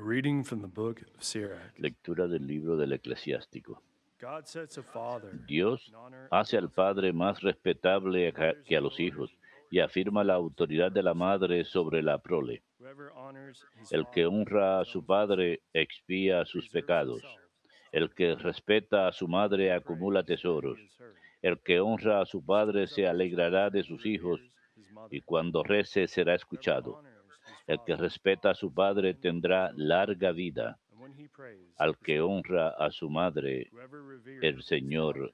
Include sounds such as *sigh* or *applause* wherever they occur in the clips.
Reading from the book of Sirach. Lectura del libro del eclesiástico. Dios hace al padre más respetable que a los hijos y afirma la autoridad de la madre sobre la prole. El que honra a su padre expía sus pecados. El que respeta a su madre acumula tesoros. El que honra a su padre se alegrará de sus hijos y cuando rece será escuchado. El que respeta a su padre tendrá larga vida. Al que honra a su madre, el Señor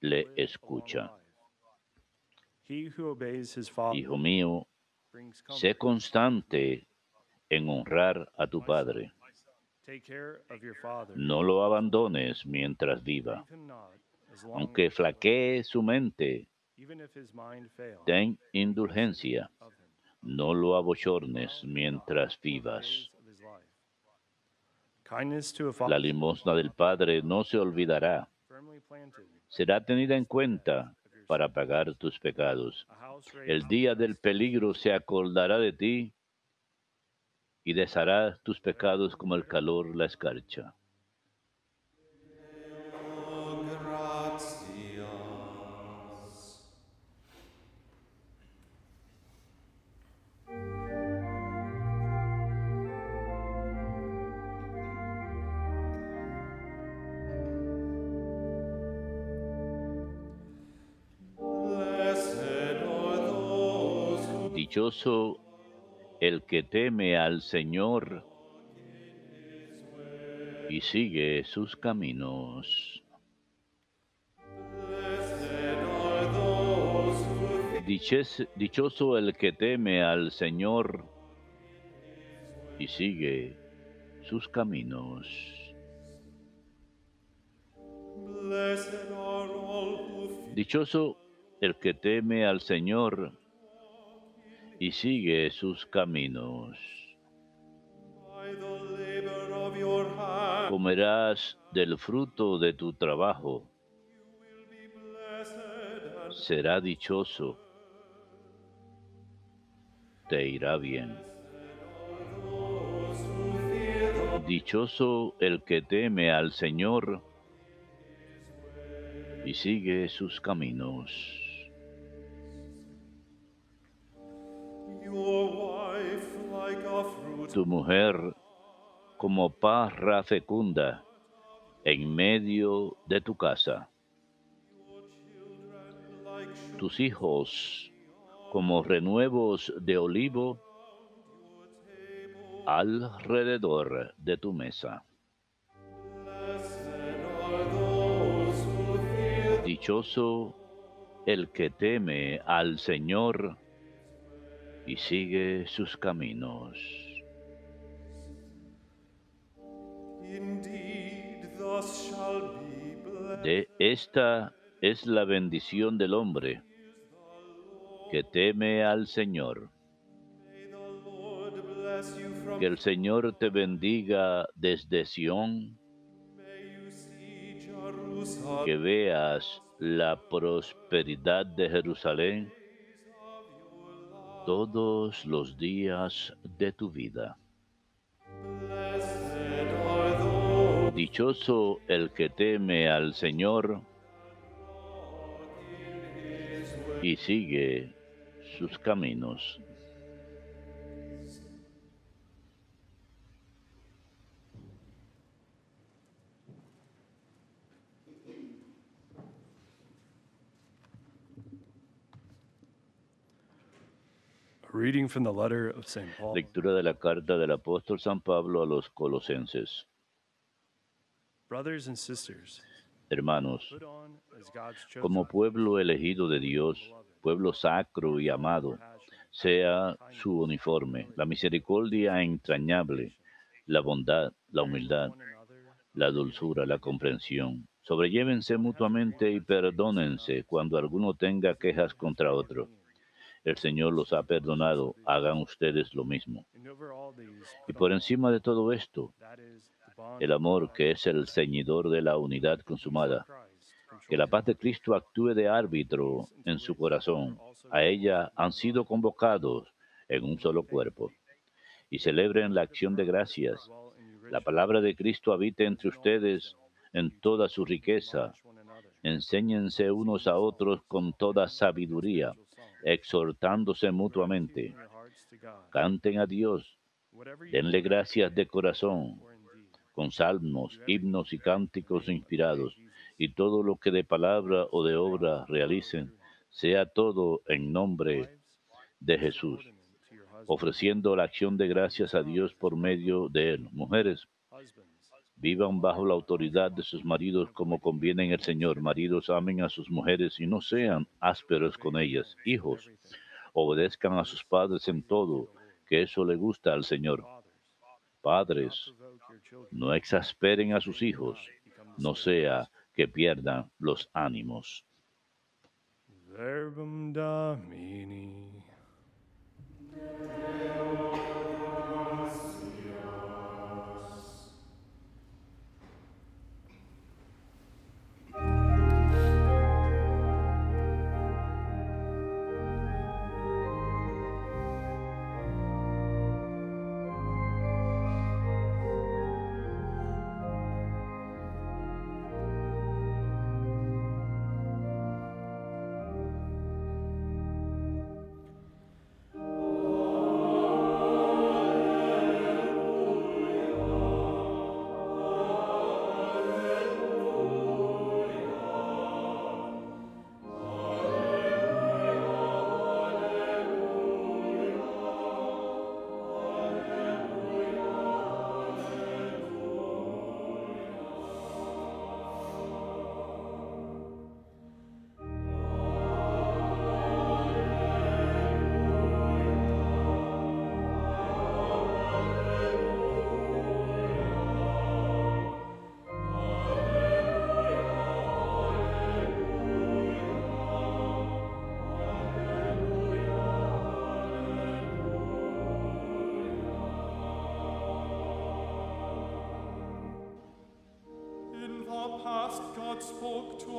le escucha. Hijo mío, sé constante en honrar a tu padre. No lo abandones mientras viva. Aunque flaquee su mente, ten indulgencia. No lo abochornes mientras vivas. La limosna del Padre no se olvidará. Será tenida en cuenta para pagar tus pecados. El día del peligro se acordará de ti y deshará tus pecados como el calor la escarcha. Dichoso el que teme al Señor y sigue sus caminos. Dichoso el que teme al Señor y sigue sus caminos. Dichoso el que teme al Señor y sigue sus caminos. Comerás del fruto de tu trabajo. Será dichoso. Te irá bien. Dichoso el que teme al Señor y sigue sus caminos. Tu mujer como parra fecunda en medio de tu casa. Tus hijos como renuevos de olivo alrededor de tu mesa. Dichoso el que teme al Señor y sigue sus caminos. De esta es la bendición del hombre que teme al Señor. Que el Señor te bendiga desde Sión, que veas la prosperidad de Jerusalén todos los días de tu vida. Dichoso el que teme al Señor y sigue sus caminos. Reading from the letter of St. Paul. Lectura de la carta del apóstol San Pablo a los colosenses. Hermanos, como pueblo elegido de Dios, pueblo sacro y amado, sea su uniforme, la misericordia entrañable, la bondad, la humildad, la dulzura, la comprensión. Sobrellévense mutuamente y perdónense cuando alguno tenga quejas contra otro. El Señor los ha perdonado, hagan ustedes lo mismo. Y por encima de todo esto, el amor que es el ceñidor de la unidad consumada. Que la paz de Cristo actúe de árbitro en su corazón. A ella han sido convocados en un solo cuerpo. y celebren la acción de gracias. La palabra de Cristo habite entre ustedes en toda su riqueza. Enséñense unos a otros con toda sabiduría, exhortándose mutuamente. Canten a Dios, denle gracias de corazón, con salmos, himnos y cánticos inspirados, y todo lo que de palabra o de obra realicen, sea todo en nombre de Jesús, ofreciendo la acción de gracias a Dios por medio de él. Mujeres, vivan bajo la autoridad de sus maridos como conviene en el Señor. Maridos, amen a sus mujeres y no sean ásperos con ellas. Hijos, obedezcan a sus padres en todo, que eso le gusta al Señor. Padres, no exasperen a sus hijos, no sea que pierdan los ánimos.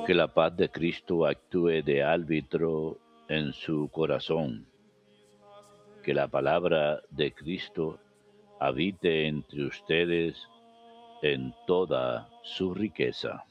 Que la paz de Cristo actúe de árbitro en su corazón. Que la palabra de Cristo habite entre ustedes en toda su riqueza.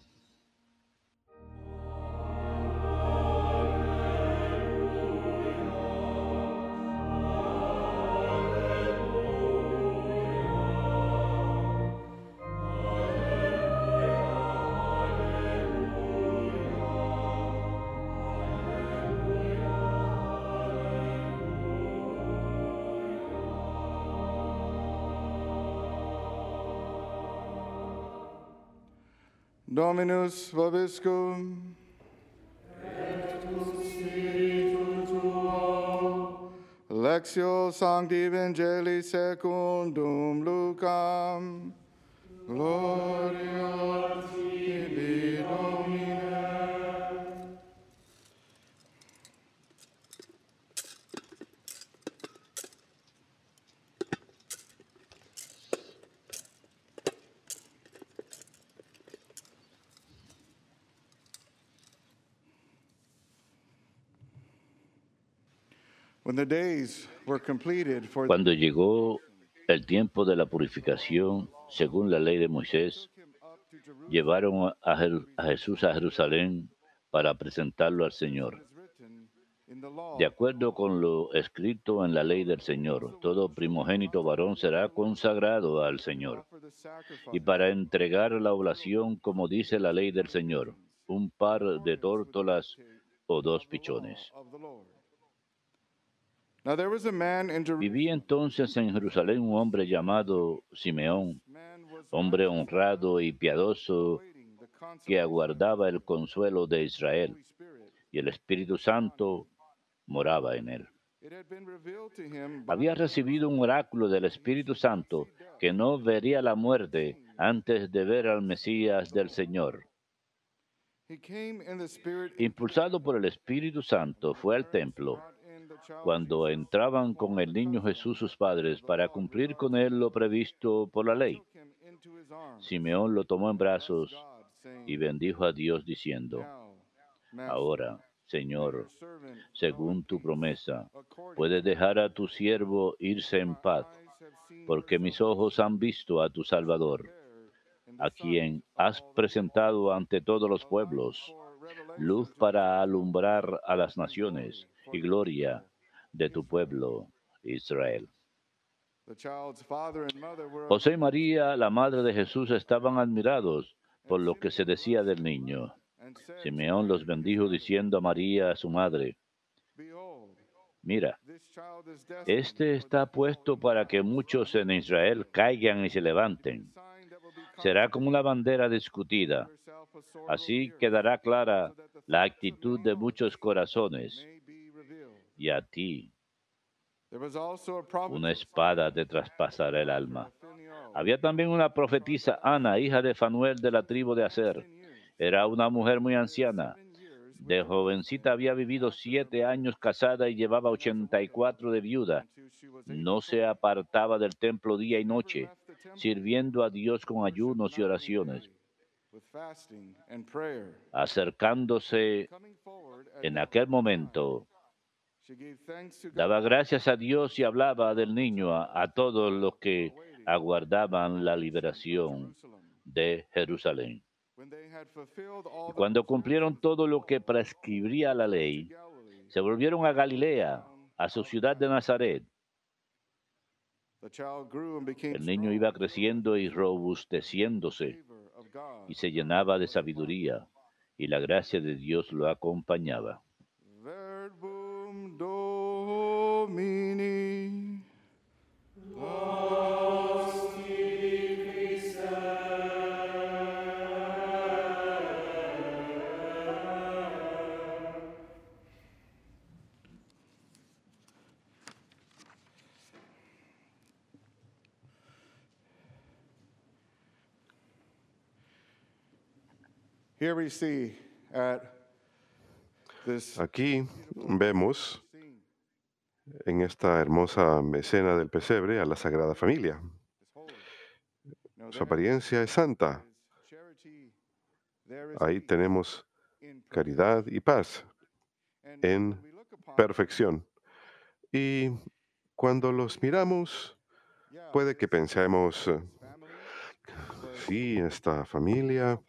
Dominus vobiscum. Lectio Sancti Evangelii secundum Lucam. Gloria Cuando llegó el tiempo de la purificación, según la ley de Moisés, llevaron a, Jesús a Jerusalén para presentarlo al Señor. De acuerdo con lo escrito en la ley del Señor, todo primogénito varón será consagrado al Señor. Y para entregar la oblación, como dice la ley del Señor, un par de tórtolas o dos pichones. Vivía entonces en Jerusalén un hombre llamado Simeón, hombre honrado y piadoso que aguardaba el consuelo de Israel, y el Espíritu Santo moraba en él. Había recibido un oráculo del Espíritu Santo que no vería la muerte antes de ver al Mesías del Señor. Impulsado por el Espíritu Santo, fue al templo. Cuando entraban con el niño Jesús sus padres para cumplir con él lo previsto por la ley. Simeón lo tomó en brazos y bendijo a Dios diciendo, ahora, Señor, según tu promesa, puedes dejar a tu siervo irse en paz, porque mis ojos han visto a tu Salvador, a quien has presentado ante todos los pueblos, luz para alumbrar a las naciones y gloria de tu pueblo, Israel. José y María, la madre de Jesús, estaban admirados por lo que se decía del niño. Simeón los bendijo diciendo a María, su madre, mira, este está puesto para que muchos en Israel caigan y se levanten. Será como una bandera discutida. Así quedará clara la actitud de muchos corazones. Y a ti una espada te traspasará el alma. Había también una profetisa, Ana, hija de Fanuel de la tribu de Aser. Era una mujer muy anciana. De jovencita había vivido siete años casada y llevaba ochenta y cuatro de viuda. No se apartaba del templo día y noche, sirviendo a Dios con ayunos y oraciones. Acercándose en aquel momento, daba gracias a Dios y hablaba del niño a, a todos los que aguardaban la liberación de Jerusalén. Y cuando cumplieron todo lo que prescribía la ley, se volvieron a Galilea, a su ciudad de Nazaret. El niño iba creciendo y robusteciéndose y se llenaba de sabiduría y la gracia de Dios lo acompañaba. Aquí vemos en esta hermosa escena del pesebre a la Sagrada Familia. Su apariencia es santa. Ahí tenemos caridad y paz en perfección. Y cuando los miramos, puede que pensemos, eh, sí, esta familia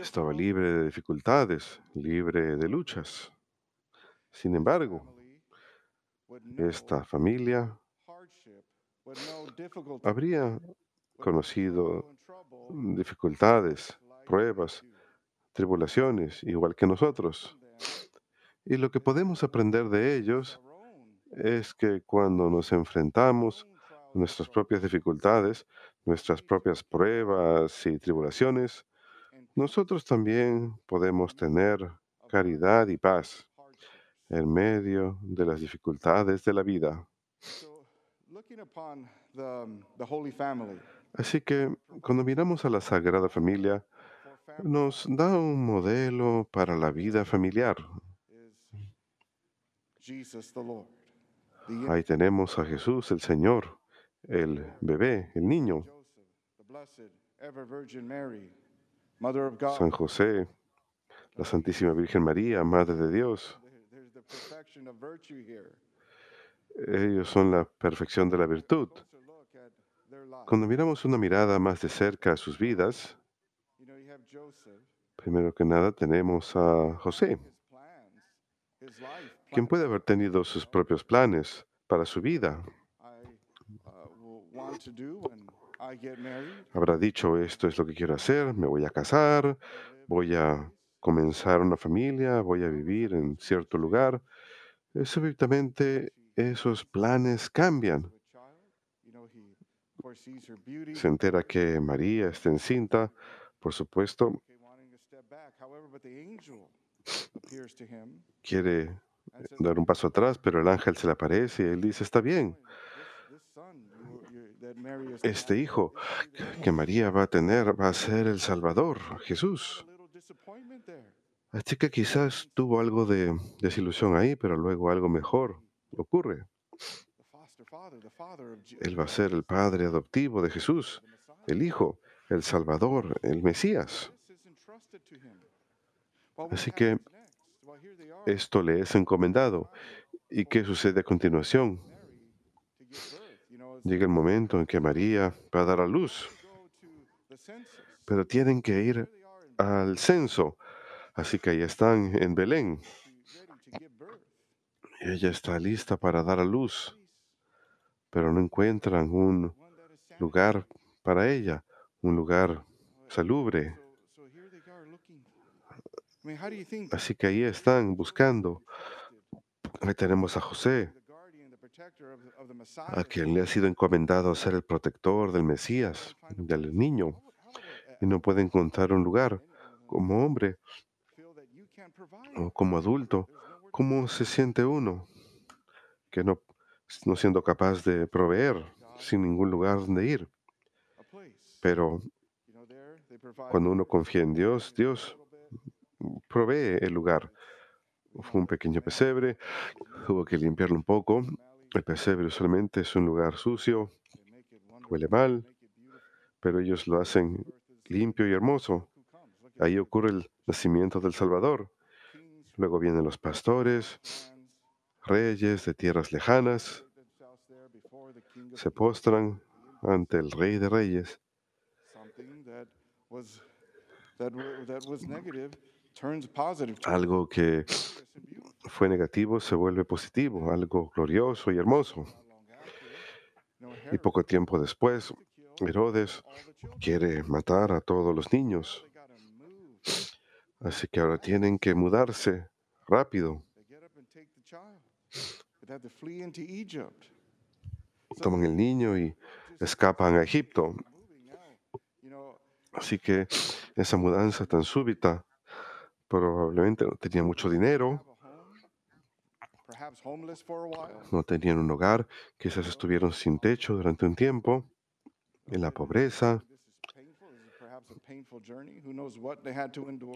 estaba libre de dificultades, libre de luchas. Sin embargo, esta familia habría conocido dificultades, pruebas, tribulaciones, igual que nosotros. Y lo que podemos aprender de ellos es que cuando nos enfrentamos a nuestras propias dificultades, nuestras propias pruebas y tribulaciones, nosotros también podemos tener caridad y paz en medio de las dificultades de la vida. um. Así que cuando miramos a la Sagrada Familia, nos da un modelo para la vida familiar. Ahí tenemos a Jesús, el Señor, el bebé, el niño, San José, la Santísima Virgen María, Madre de Dios. There- There's the perfection of virtue here. Ellos son la perfección de la virtud. Cuando miramos una mirada más de cerca a sus vidas, primero que nada tenemos a José, quien puede haber tenido sus propios planes para su vida. Habrá dicho, esto es lo que quiero hacer, me voy a casar, voy a comenzar una familia, voy a vivir en cierto lugar. Súbitamente esos planes cambian. Se entera que María está encinta, por supuesto, quiere dar un paso atrás, pero el ángel se le aparece y él dice, está bien, este hijo que María va a tener va a ser el Salvador, Jesús. Así que quizás tuvo algo de desilusión ahí, pero luego algo mejor ocurre. Él va a ser el padre adoptivo de Jesús, el Hijo, el Salvador, el Mesías. Así que esto le es encomendado. ¿Y qué sucede a continuación? Llega el momento en que María va a dar a luz, pero tienen que ir al censo. Así que ahí están en Belén. Ella está lista para dar a luz, pero no encuentran un lugar para ella, un lugar salubre. Así que ahí están buscando. Ahí tenemos a José, a quien le ha sido encomendado ser el protector del Mesías, del niño, y no puede encontrar un lugar como hombre o como adulto. ¿Cómo se siente uno que no, no siendo capaz de proveer sin ningún lugar donde ir? Pero cuando uno confía en Dios, Dios provee el lugar. Fue un pequeño pesebre, hubo que limpiarlo un poco. El pesebre usualmente es un lugar sucio, huele mal, pero ellos lo hacen limpio y hermoso. Ahí ocurre el nacimiento del Salvador. Luego vienen los pastores, reyes de tierras lejanas, se postran ante el Rey de Reyes. Algo que fue negativo se vuelve positivo, algo glorioso y hermoso. Y poco tiempo después, Herodes quiere matar a todos los niños. Así que ahora tienen que mudarse rápido. Toman el niño y escapan a Egipto. Así que esa mudanza tan súbita probablemente no tenía mucho dinero, no tenían un hogar, quizás estuvieron sin techo durante un tiempo, en la pobreza.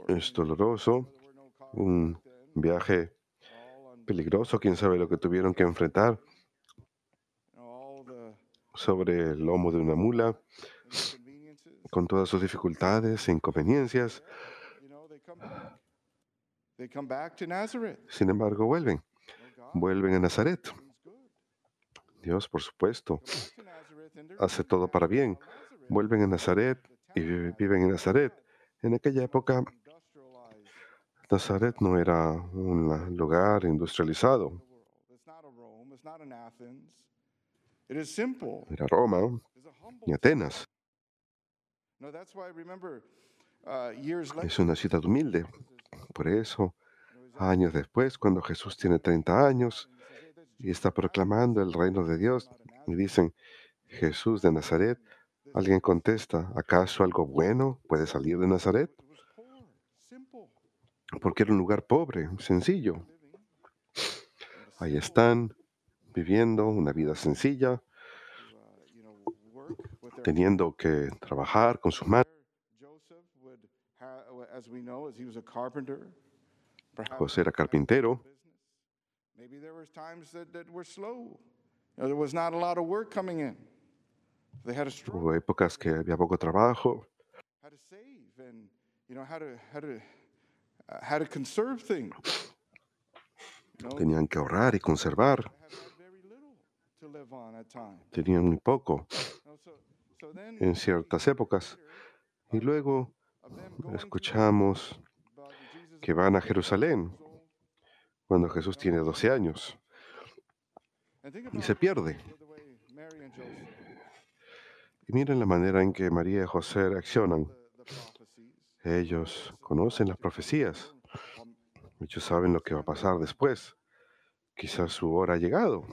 Es doloroso, un viaje peligroso, quién sabe lo que tuvieron que enfrentar sobre el lomo de una mula, con todas sus dificultades e inconveniencias. Sin embargo, vuelven, vuelven a Nazaret. Dios, por supuesto, hace todo para bien. Vuelven a Nazaret y viven en Nazaret. En aquella época, Nazaret no era un lugar industrializado. Era Roma y Atenas. Es una ciudad humilde. Por eso, años después, cuando Jesús tiene 30 años y está proclamando el reino de Dios, y dicen, Jesús de Nazaret, alguien contesta, ¿acaso algo bueno puede salir de Nazaret? Porque era un lugar pobre, sencillo. Ahí están, viviendo una vida sencilla, teniendo que trabajar con sus manos. José era carpintero. Hubo épocas que había poco trabajo. Tenían que ahorrar y conservar. Tenían muy poco en ciertas épocas. Y luego escuchamos que van a Jerusalén cuando Jesús tiene 12 años y se pierde. Y miren la manera en que María y José reaccionan. Ellos conocen las profecías. Ellos saben lo que va a pasar después. Quizás su hora ha llegado.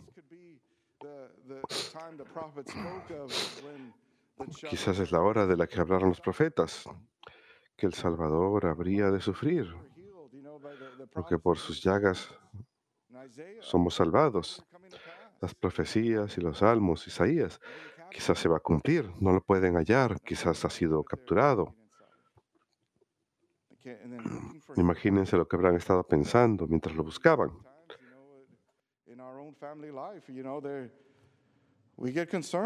Quizás es la hora de la que hablaron los profetas, que el Salvador habría de sufrir, porque por sus llagas somos salvados. Las profecías y los salmos, Isaías, quizás se va a cumplir, no lo pueden hallar, quizás ha sido capturado. *clears throat* Imagínense lo que habrán estado pensando mientras lo buscaban.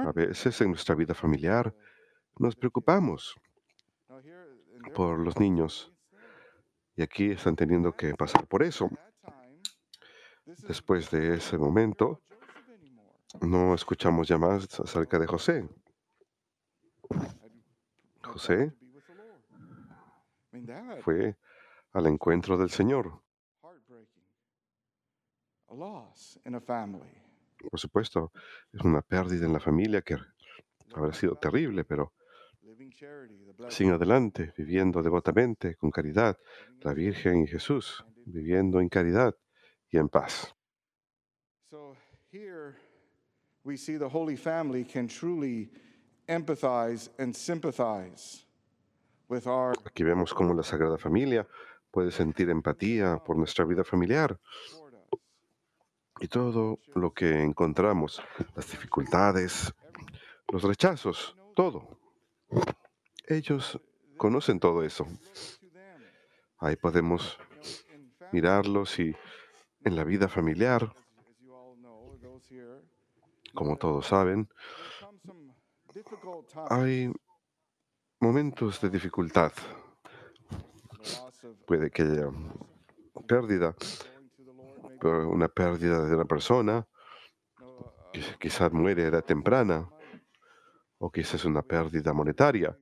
A veces en nuestra vida familiar nos preocupamos por los niños y aquí están teniendo que pasar por eso. Después de ese momento, No escuchamos ya más acerca de José. José fue al encuentro del Señor. Por supuesto, es una pérdida en la familia que habrá sido terrible, pero sin adelante, viviendo devotamente, con caridad, la Virgen y Jesús, viviendo en caridad y en paz. So here we see the Holy Family can truly empathize and sympathize with our Aquí vemos cómo la Sagrada Familia puede sentir empatía por nuestra vida familiar y todo lo que encontramos, las dificultades, los rechazos, todo. Ellos conocen todo eso. Ahí podemos mirarlos y en la vida familiar, como todos saben, hay momentos de dificultad. Puede que haya pérdida, una pérdida de una persona, quizás muere a temprana, o quizás una pérdida monetaria.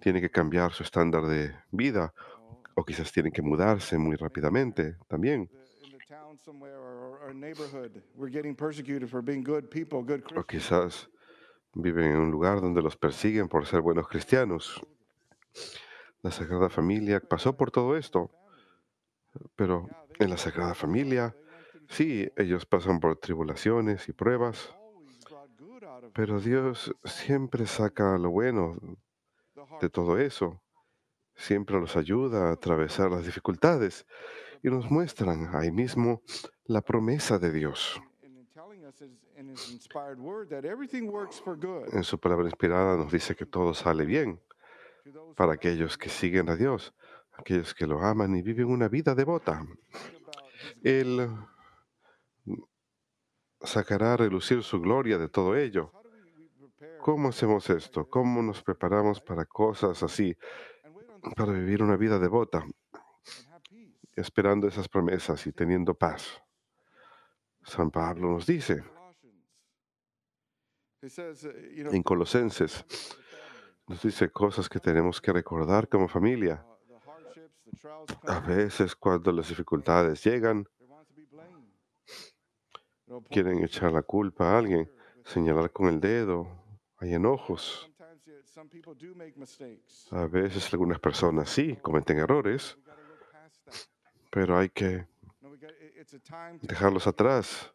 Tiene que cambiar su estándar de vida, o quizás tiene que mudarse muy rápidamente también, o quizás viven en un lugar donde los persiguen por ser buenos cristianos. La Sagrada Familia pasó por todo esto, pero en la Sagrada Familia, sí, ellos pasan por tribulaciones y pruebas, pero Dios siempre saca lo bueno de todo eso. Siempre los ayuda a atravesar las dificultades y nos muestran ahí mismo la promesa de Dios. En su palabra inspirada nos dice que todo sale bien para aquellos que siguen a Dios, aquellos que lo aman y viven una vida devota. who sacará a relucir su gloria de todo ello. ¿Cómo hacemos esto? ¿Cómo nos preparamos para cosas así, para vivir una vida devota, esperando esas promesas y teniendo paz? San Pablo nos dice en Colosenses, nos dice cosas que tenemos que recordar como familia. A veces cuando las dificultades llegan, quieren echar la culpa a alguien, señalar con el dedo, hay enojos. A veces algunas personas sí cometen errores, pero hay que dejarlos atrás.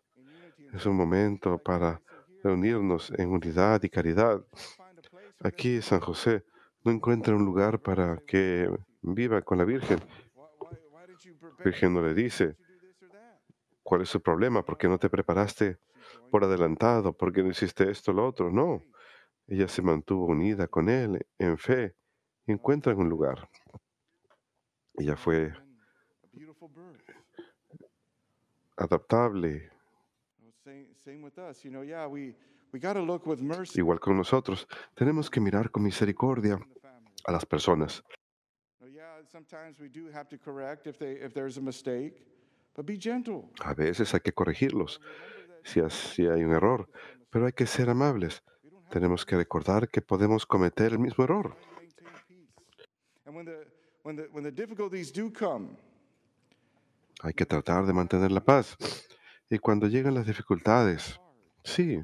Es un momento para reunirnos en unidad y caridad. Aquí San José no encuentra un lugar para que viva con la Virgen. prepare? Virgen no le dice, ¿cuál es su problema? ¿Por qué no te preparaste por adelantado? ¿Por qué no hiciste esto o lo otro? No. Ella se mantuvo unida con él en fe y encuentran un lugar. Ella fue adaptable, igual con nosotros. Tenemos que mirar con misericordia a las personas. A veces hay que corregirlos si, hay un error, pero hay que ser amables. Tenemos que recordar que podemos cometer el mismo error. Hay que tratar de mantener la paz. Y cuando llegan las dificultades, sí,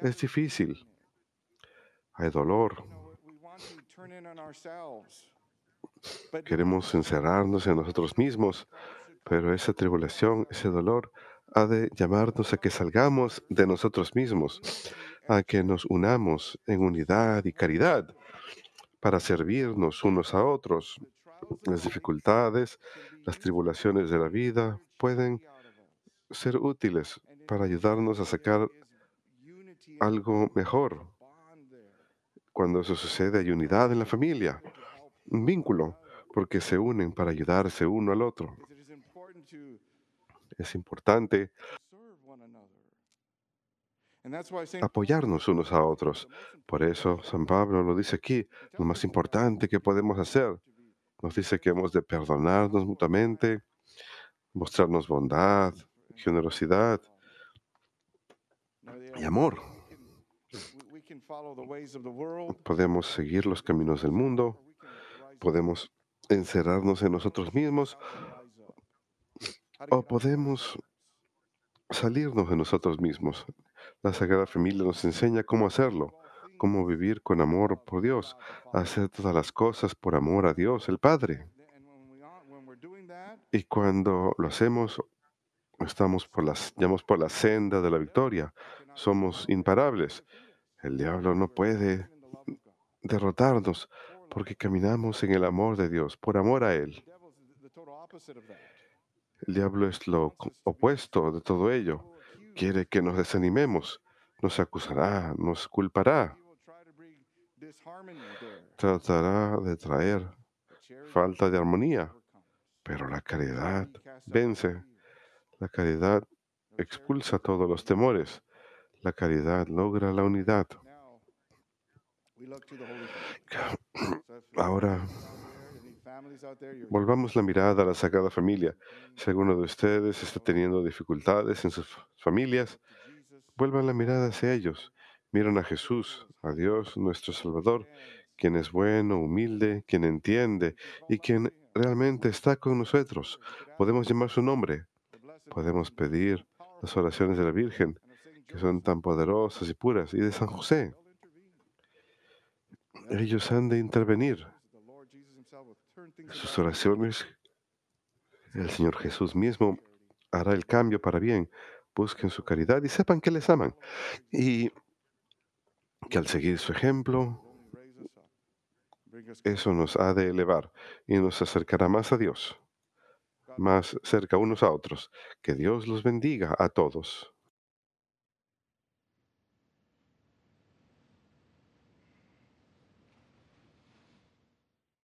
es difícil. Hay dolor. you know, we want to turn in on ourselves. But Queremos encerrarnos en nosotros mismos, pero esa tribulación, ese dolor, ha de llamarnos a que salgamos de nosotros mismos, a que nos unamos en unidad y caridad para servirnos unos a otros. Las dificultades, las tribulaciones de la vida pueden ser útiles para ayudarnos a sacar algo mejor. Cuando eso sucede hay unidad en la familia, un vínculo, porque se unen para ayudarse uno al otro. Es importante serve one another. And that's why Saint apoyarnos unos a otros. Por eso San Pablo lo dice aquí, lo más importante que podemos hacer. Nos dice que hemos de perdonarnos mutuamente, mostrarnos bondad, generosidad y amor. Podemos seguir los caminos del mundo, podemos encerrarnos en nosotros mismos o podemos salirnos de nosotros mismos. La Sagrada Familia nos enseña cómo hacerlo, cómo vivir con amor por Dios, hacer todas las cosas por amor a Dios, el Padre. Y cuando lo hacemos, estamos por las, llevamos por la senda de la victoria. Somos imparables. El diablo no puede derrotarnos porque caminamos en el amor de Dios, por amor a Él. El diablo es lo opuesto de todo ello. Quiere que nos desanimemos, nos acusará, nos culpará, tratará de traer falta de armonía, pero la caridad vence. La caridad expulsa todos los temores. La caridad logra la unidad. Ahora volvamos la mirada a la Sagrada Familia. Si alguno de ustedes está teniendo dificultades en sus familias, vuelvan la mirada hacia ellos. Miren a Jesús, a Dios, nuestro Salvador, quien es bueno, humilde, quien entiende y quien realmente está con nosotros. Podemos llamar su nombre, podemos pedir las oraciones de la Virgen, que son tan poderosas y puras, y de San José. Ellos han de intervenir. Sus oraciones, el Señor Jesús mismo hará el cambio para bien. Busquen su caridad y sepan que les aman. Y que al seguir su ejemplo, eso nos ha de elevar y nos acercará más a Dios, más cerca unos a otros. Que Dios los bendiga a todos.